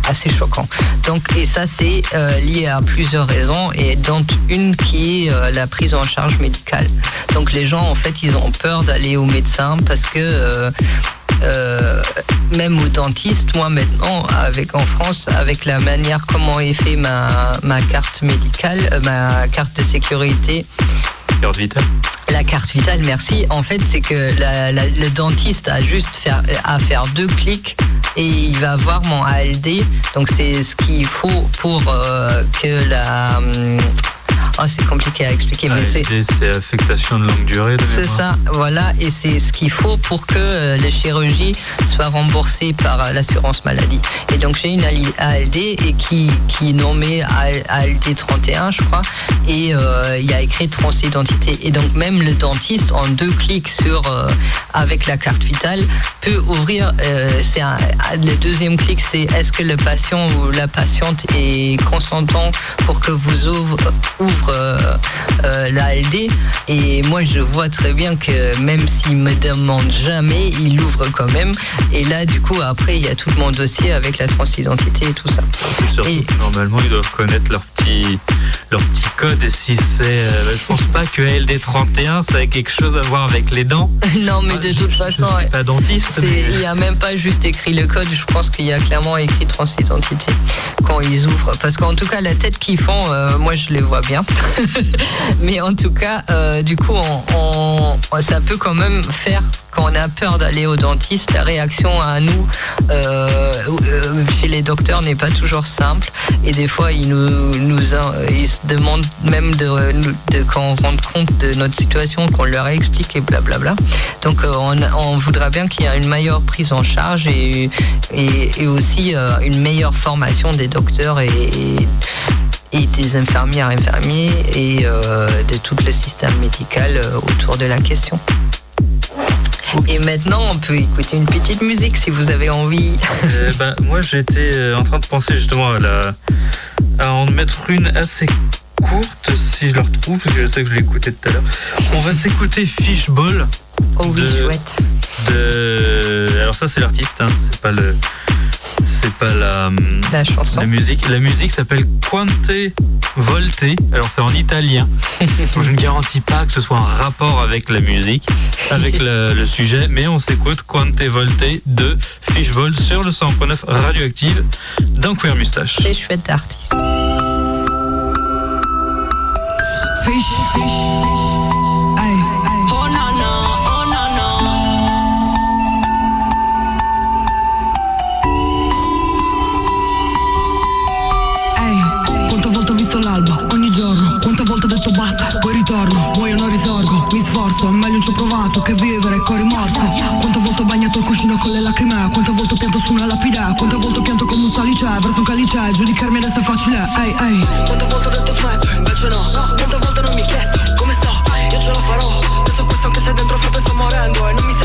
assez choquant. Donc, et ça, c'est euh, lié à plusieurs raisons, et dont une qui est euh, la prise en charge médicale. Donc, les gens, en fait, ils ont peur d'aller au médecin parce que euh, même au dentiste, moi maintenant, avec en France, avec la manière comment est fait ma carte médicale, ma carte de sécurité, Vitale La carte vitale, merci. En fait, c'est que le dentiste a juste faire, à faire deux clics et il va avoir mon ALD. Donc c'est ce qu'il faut pour euh, que la hum, Oh, c'est compliqué à expliquer, mais c'est. C'est affectation de longue durée. C'est ça, voilà, et c'est ce qu'il faut pour que euh, les chirurgies soient remboursées par euh, l'assurance maladie. Et donc j'ai une ALD et qui, qui est nommée ALD 31, je crois, et euh, il y a écrit transidentité. Et donc même le dentiste, en deux clics sur avec la carte vitale, peut ouvrir. c'est le deuxième clic, c'est est-ce que le patient ou la patiente est consentant pour que vous ouvre, ouvre euh, euh, l'ALD. Et moi, je vois très bien que même s'il me demande jamais, il l'ouvre quand même. Et là, du coup, après, il y a tout mon dossier avec la transidentité et tout ça. et... normalement, ils doivent connaître leur petit, leur petit code. Et si c'est. Euh, je pense pas que ALD 31, ça a quelque chose à voir avec les dents. non, mais de toute façon. pas dentiste. Il n'y a même pas juste écrit le code. Je pense qu'il y a clairement écrit transidentité quand ils ouvrent. Parce qu'en tout cas, la tête qu'ils font, moi, je les vois bien. Mais en tout cas, euh, du coup, on, ça peut quand même faire quand on a peur d'aller au dentiste, la réaction à nous euh, euh, chez les docteurs n'est pas toujours simple. Et des fois, ils nous, nous ils se demandent même de, de qu'on rende compte de notre situation, qu'on leur explique et blablabla. Donc, on, on voudra bien qu'il y ait une meilleure prise en charge et, et, aussi une meilleure formation des docteurs et des infirmières, infirmiers et euh, de tout le système médical euh, autour de la question. Et maintenant, on peut écouter une petite musique si vous avez envie. Eh ben, moi, j'étais euh, en train de penser justement à, la, à en mettre une assez courte, si je la retrouve, parce que je sais que je l'ai écouté tout à l'heure. On va s'écouter Fishball. Oh oui, chouette. Alors ça, c'est l'artiste, hein, c'est pas le c'est pas la, la chanson. La musique. La musique s'appelle Quante Volte. Alors c'est en italien. je ne garantis pas que ce soit un rapport avec la musique, avec le, sujet, mais on s'écoute Quante Volte de Fishball sur le 100.9 radioactive d'un Queer Moustache. C'est chouette artiste. Provato che vivere con rimorso Quanto volte ho bagnato il cuscino con le lacrime Quanto volte ho pianto su una lapide Quanto volte ho pianto come un salice Verso un calice Giudicarmi adesso è facile Ehi ehi Quanto volte ho detto smetto Invece no Quante volte non mi chiesto Come sto? Io ce la farò Adesso questo anche se dentro frate sto morendo E non mi stai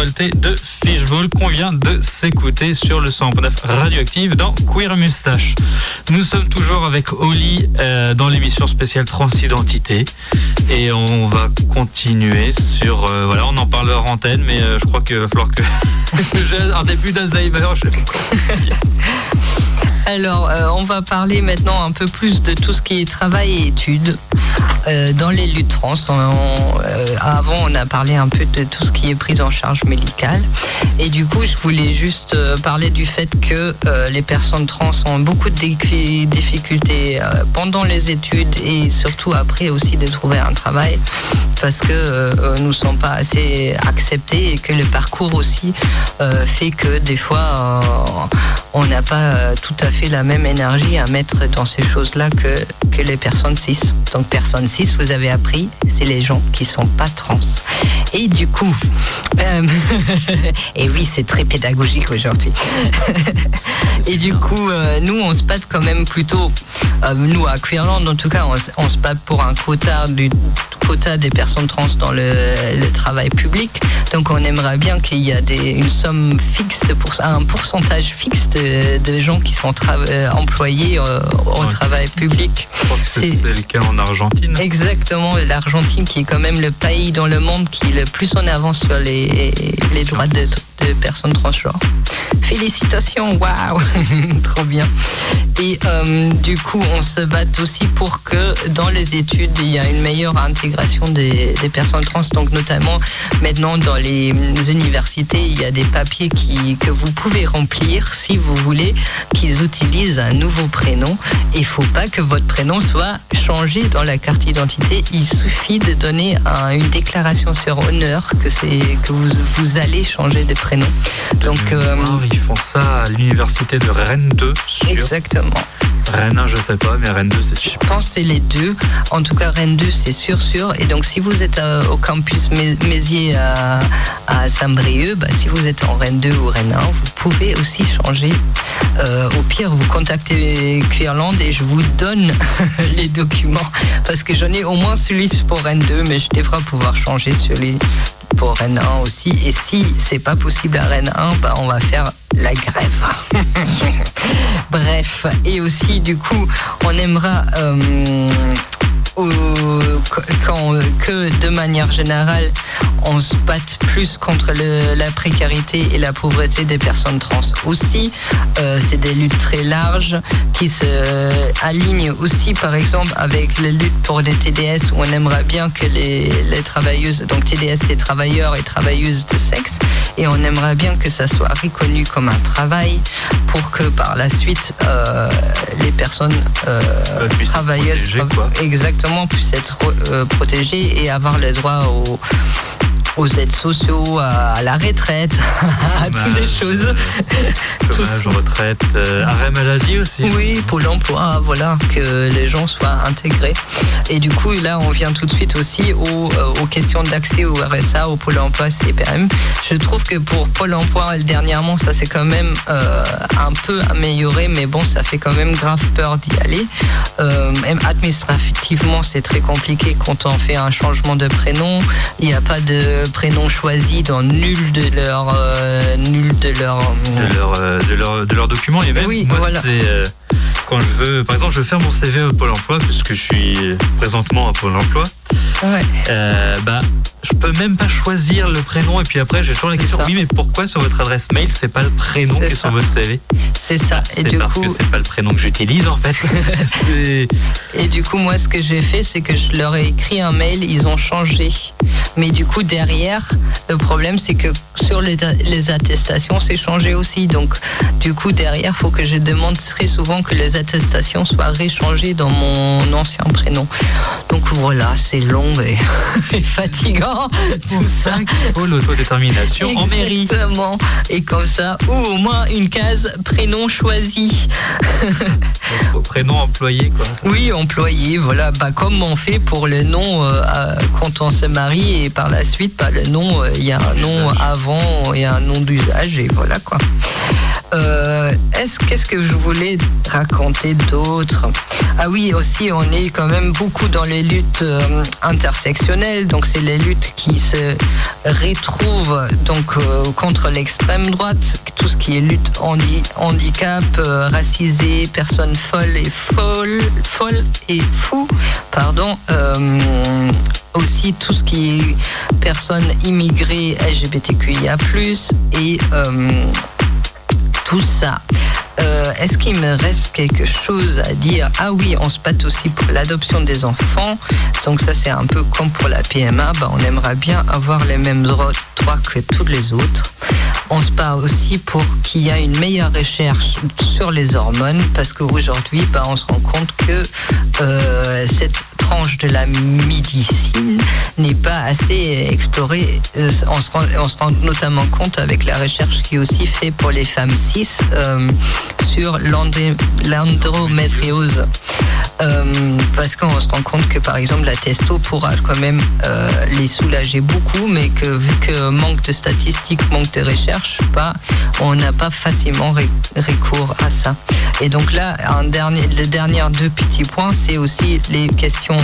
De Fishball qu'on vient de s'écouter sur le 109 radioactive dans Queer Mustache. Nous sommes toujours avec Oli euh, dans l'émission spéciale Transidentité et on va continuer sur euh, voilà on en parle en antenne mais euh, je crois qu'il va falloir que j'ai un début d'Alzheimer. Alors, on va parler maintenant un peu plus de tout ce qui est travail et études euh, dans les luttes trans. Euh, avant, on a parlé un peu de tout ce qui est prise en charge médicale. Et du coup, je voulais juste euh, parler du fait que les personnes trans ont beaucoup de difficultés pendant les études et surtout après aussi de trouver un travail parce que nous ne sommes pas assez acceptés et que le parcours aussi fait que des fois on n'a pas euh, tout à fait la même énergie à mettre dans ces choses-là que, les personnes cis. Donc personne cis, vous avez appris, c'est les gens qui sont pas trans. Et du coup, euh, et oui, c'est très pédagogique aujourd'hui. Et du coup, euh, nous, on se bat quand même plutôt, nous à Queerland en tout cas, on, se bat pour un quota du quota des personnes trans dans le, travail public. Donc on aimerait bien qu'il y ait une somme fixe, pour, un pourcentage fixe de gens qui sont euh, employés euh, au travail public. Je crois que c'est le cas en Argentine. Exactement, l'Argentine qui est quand même le pays dans le monde qui est le plus en avance sur les, les droits de, de personnes transgenres. Félicitations, waouh, trop bien. Et euh, du coup, on se bat aussi pour que dans les études, il y a une meilleure intégration des, des personnes trans. Donc notamment maintenant dans les universités, il y a des papiers qui, que vous pouvez remplir si vous voulez qu'ils utilisent un nouveau prénom. Il faut pas que votre prénom soit changé dans la carte d'identité. Il suffit de donner un- une déclaration sur honneur que c'est que vous, vous allez changer de prénom. Donc euh, ils font ça à l'université de Rennes 2, sûr. exactement. Rennes 1, je sais pas, mais Rennes 2, c'est sûr. Je pense que c'est les deux. En tout cas, Rennes 2, c'est sûr, sûr. Et donc, si vous êtes euh, au campus Mé- Mézières à, à Saint-Brieuc, bah, si vous êtes en Rennes 2 ou Rennes 1, vous pouvez aussi changer. Euh, au pire, vous contactez Queerland et je vous donne les documents. Parce que j'en ai au moins celui pour Rennes 2, mais je devrais pouvoir changer celui pour Rennes 1 aussi. Et si c'est pas possible à Rennes 1, bah, on va faire la grève. Bref, et aussi du coup, on aimera euh, quand, que de manière générale, on se batte plus contre la précarité et la pauvreté des personnes trans. Aussi, euh, c'est des luttes très larges qui se alignent aussi, par exemple, avec les luttes pour les TDS, où on aimerait bien que les, les travailleuses, donc TDS, c'est travailleurs et travailleuses de sexe, et on aimerait bien que ça soit reconnu comme un travail pour que par la suite, euh, les personnes euh, être travailleuses protégées, exactement puissent être euh, protégées et avoir le droit aux, aux aides sociaux, à, la retraite, à toutes les choses. Chômage, retraite, euh, arrêt maladie aussi. Oui, Pôle emploi, voilà, que les gens soient intégrés. Et du coup, là, on vient tout de suite aussi aux, euh, aux questions d'accès au RSA, au Pôle emploi, CPM. Je trouve que pour Pôle emploi, dernièrement, ça s'est quand même euh, un peu amélioré, mais bon, ça fait quand même grave peur d'y aller. Euh, même administrativement, c'est très compliqué quand on fait un changement de prénom. Il n'y a pas de prénom choisi dans nul de leurs euh, nul de leur de leur, euh, de leur, de leurs documents. Et même, Oui, moi, voilà. c'est euh, quand je veux, par exemple, je veux faire mon CV au Pôle emploi, puisque je suis présentement à Pôle emploi, Ouais. euh, bah, je peux même pas choisir le prénom, et puis après, j'ai toujours la question, ça. oui, mais pourquoi sur votre adresse mail, c'est pas le prénom C'est qui est ça. sur votre CV C'est ça. Et du parce coup, que c'est pas le prénom que j'utilise, en fait. Et du coup, moi, ce que j'ai fait, c'est que je leur ai écrit un mail, ils ont changé. Mais du coup, derrière, le problème, c'est que sur les, les attestations, c'est changé aussi. Donc, du coup, derrière, faut que je demande très souvent que les attestations soient réchangées dans mon ancien prénom. Donc voilà, c'est long et, et fatigant. Tout ça. faut l'autodétermination en mairie. Exactement. Et comme ça, ou au moins une case prénom choisi. Au prénom employé, quoi. Oui, employé, voilà, bah, comme on fait pour le nom euh, à- quand on se marie et par la suite, bah, le nom, euh, il y a un nom avant et un nom d'usage et voilà quoi. Euh, est-ce qu'est-ce que je voulais raconter d'autre? Ah oui, aussi on est quand même beaucoup dans les luttes euh, intersectionnelles, donc c'est les luttes qui se retrouvent donc euh, contre l'extrême droite, tout ce qui est lutte handi handicap, euh, racisé, personnes folles et folles, folles et fous, pardon. aussi tout ce qui est personnes immigrées LGBTQIA+, et tout ça. Euh, Est-ce qu'il me reste quelque chose à dire? Ah oui, on se bat aussi pour l'adoption des enfants. Donc ça, c'est un peu comme pour la PMA. Bah, on aimerait bien avoir les mêmes droits que tous les autres. On se bat aussi pour qu'il y ait une meilleure recherche sur les hormones parce qu'aujourd'hui, bah, on se rend compte que euh, cette tranche de la médecine n'est pas assez explorée. Euh, on, se rend, on notamment compte avec la recherche qui est aussi faite pour les femmes cis sur l'endométriose. Euh, parce qu'on se rend compte que par exemple la testo pourra quand même euh, les soulager beaucoup, mais que vu que manque de statistiques, manque de recherche, pas, on n'a pas facilement recours à ça. Et donc là, un dernier, les deux petits points, c'est aussi les questions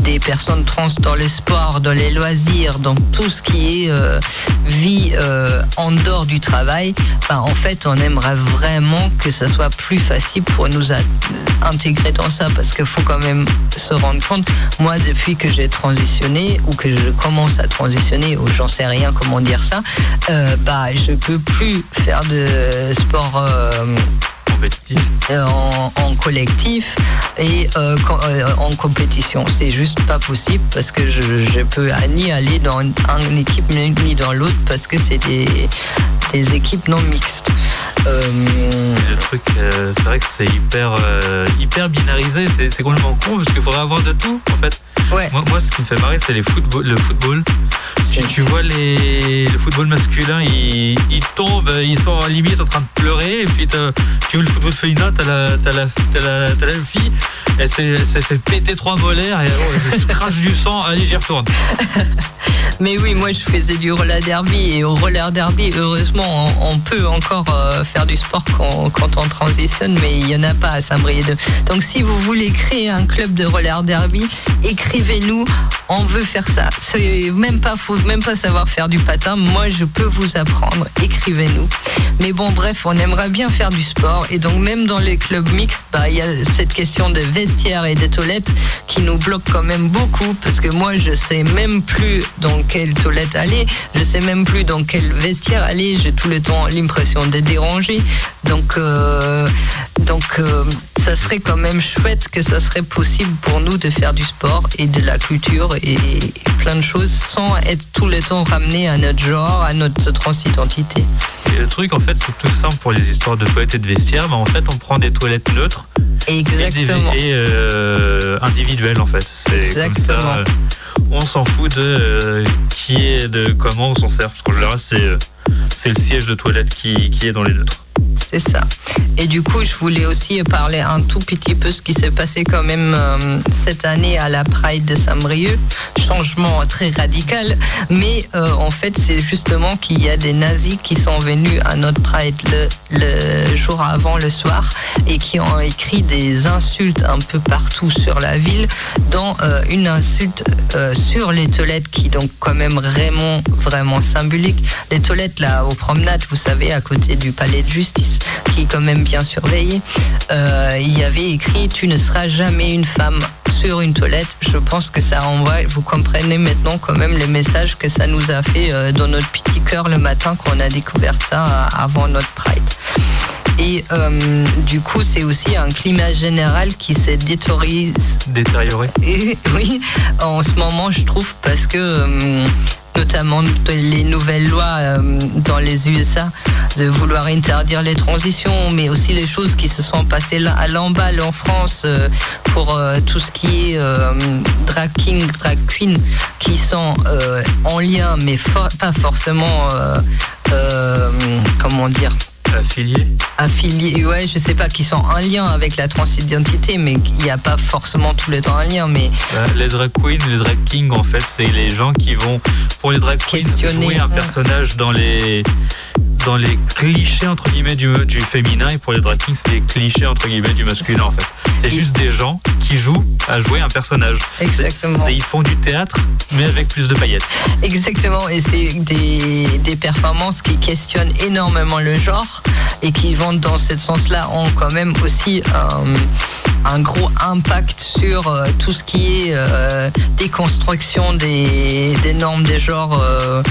des personnes trans dans le sport, dans les loisirs, dans tout ce qui est euh, vie euh, en dehors du travail. En fait, on aimerait vraiment que ça soit plus facile pour nous intégrer dans ça, parce qu'il faut quand même se rendre compte. Moi, depuis que j'ai transitionné ou que je commence à transitionner, ou j'en sais rien comment dire ça, euh, bah, je peux plus faire de sport. Euh, en, en collectif et euh, euh, en compétition. C'est juste pas possible parce que je, je peux ni aller dans une une équipe ni dans l'autre parce que c'est des, des équipes non mixtes. Euh, C'est le truc, euh, c'est vrai que c'est hyper, euh, hyper binarisé, c'est c'est complètement con parce qu'il faudrait avoir de tout en fait. ouais, Moi, moi, ce qui me fait marrer, c'est les football, le football. Si tu vois le football masculin, ils, ils tombent, ils sont limite en train de pleurer. Et puis tu vois le football féminin, t'as la, t'as la, la, la fille, elle s'est fait péter trois molaires et elle se crache du sang. Allez, j'y retourne. mais oui, moi je faisais du roller derby et au roller derby, heureusement, on, peut encore euh, faire du sport quand, on transitionne, mais il n'y en a pas à Saint-Brieuc 2. Donc si vous voulez créer un club de roller derby, écrivez-nous, on veut faire ça. C'est même pas, faut même pas savoir faire du patin. Moi, je peux vous apprendre. Écrivez-nous. Mais bon, bref, on aimerait bien faire du sport et donc même dans les clubs mixtes, bah il y a cette question de vestiaires et de toilettes qui nous bloque quand même beaucoup parce que moi, je sais même plus dans quelle toilette aller, je sais même plus dans quel vestiaire aller. J'ai tout le temps l'impression d'être dérangé. Donc, euh, donc euh, ça serait quand même chouette que ça serait possible pour nous de faire du sport et de la culture et, et plein de choses sans être tout le temps ramené à notre genre, à notre transidentité. Et le truc, en fait, c'est tout simple pour les histoires de toilettes et de vestiaires. Bah, en fait, on prend des toilettes neutres et, Exactement. euh, individuelles, en fait. C'est comme ça. Exactement. euh, on s'en fout de euh, qui est, de comment on s'en sert. Parce qu'en général, c'est c'est le siège de toilette qui, qui est dans les neutres. C'est ça. Et du coup, je voulais aussi parler un tout petit peu ce qui s'est passé quand même euh, cette année à la Pride de Saint-Brieuc. Changement très radical. Mais euh, en fait, c'est justement qu'il y a des nazis qui sont venus à notre Pride le, jour avant, le soir, et qui ont écrit des insultes un peu partout sur la ville, dont euh, une insulte sur les toilettes qui donc quand même vraiment, vraiment symbolique. Les toilettes là aux promenades, vous savez, à côté du palais de justice, qui est quand même bien surveillé, euh, il y avait écrit Tu ne seras jamais une femme sur une toilette. Je pense que ça envoie, vous comprenez maintenant quand même le message que ça nous a fait euh, dans notre petit cœur le matin qu'on a découvert ça euh, avant notre Pride. Et euh, du coup, c'est aussi un climat général qui se détériorise Détérioré. et oui, en ce moment, je trouve, parce que euh, notamment les nouvelles lois euh, dans les USA de vouloir interdire les transitions, mais aussi les choses qui se sont passées là, à l'emballe en France euh, pour euh, tout ce qui est drag king, drag queen, qui sont en lien, mais pas forcément, euh, comment dire, Affilié. affiliés, ouais, je sais pas, qui sont en lien avec la transidentité, mais il n'y a pas forcément tout le temps un lien, mais les drag queens, les drag kings, en fait, c'est les gens qui vont, pour les drag queens, jouer un personnage dans les dans les clichés entre guillemets du, du féminin et pour les drag kings c'est les clichés entre guillemets du masculin en fait. C'est juste des gens qui jouent à jouer un personnage. Exactement. C'est- Ils font du théâtre mais avec plus de paillettes. Exactement, et c'est des, des performances qui questionnent énormément le genre et qui vont dans ce sens-là ont quand même aussi un, un gros impact sur euh, tout ce qui est euh, déconstruction des, des normes des genres. euh,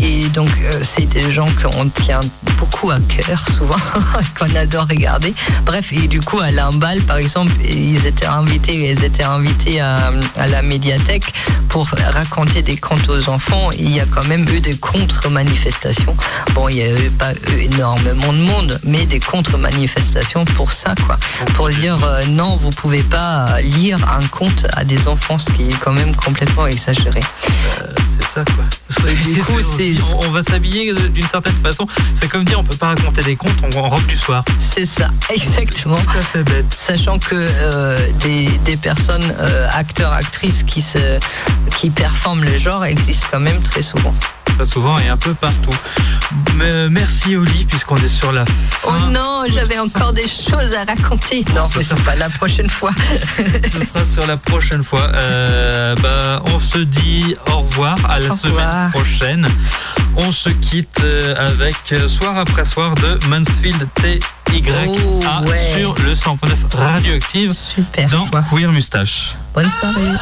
et donc, euh, c'est des gens qu'on tient beaucoup à cœur, souvent, qu'on adore regarder. Bref, et du coup, à Limbal, par exemple, ils étaient invités, elles étaient invitées à, à la médiathèque pour raconter des contes aux enfants. Il y a quand même eu des contre-manifestations. Bon, il n'y a eu pas eu énormément de monde, mais des contre-manifestations pour ça, quoi. Pour dire euh, non, vous pouvez pas lire un conte à des enfants, ce qui est quand même complètement exagéré. Euh, c'est ça quoi. Et du coup, c'est- on, on va s'habiller d'une certaine façon. C'est comme dire on peut pas raconter des contes en, en robe du soir. C'est ça, exactement. Bête. Sachant que euh, des, des personnes, euh, acteurs, actrices qui, se, qui performent le genre existent quand même très souvent. Souvent et un peu partout. Mais, merci Oli puisqu'on est sur la Oh fin. non, j'avais encore des choses à raconter. Non, mais c'est pas la prochaine fois. Ce sera sur la prochaine fois. Euh, bah, on se dit au revoir à la Au semaine revoir. prochaine. On se quitte euh, avec euh, soir après soir de Mansfield TYA Oh, ouais. sur le 100.9 radioactive Super dans choix. Queer Mustache. Bonne soirée.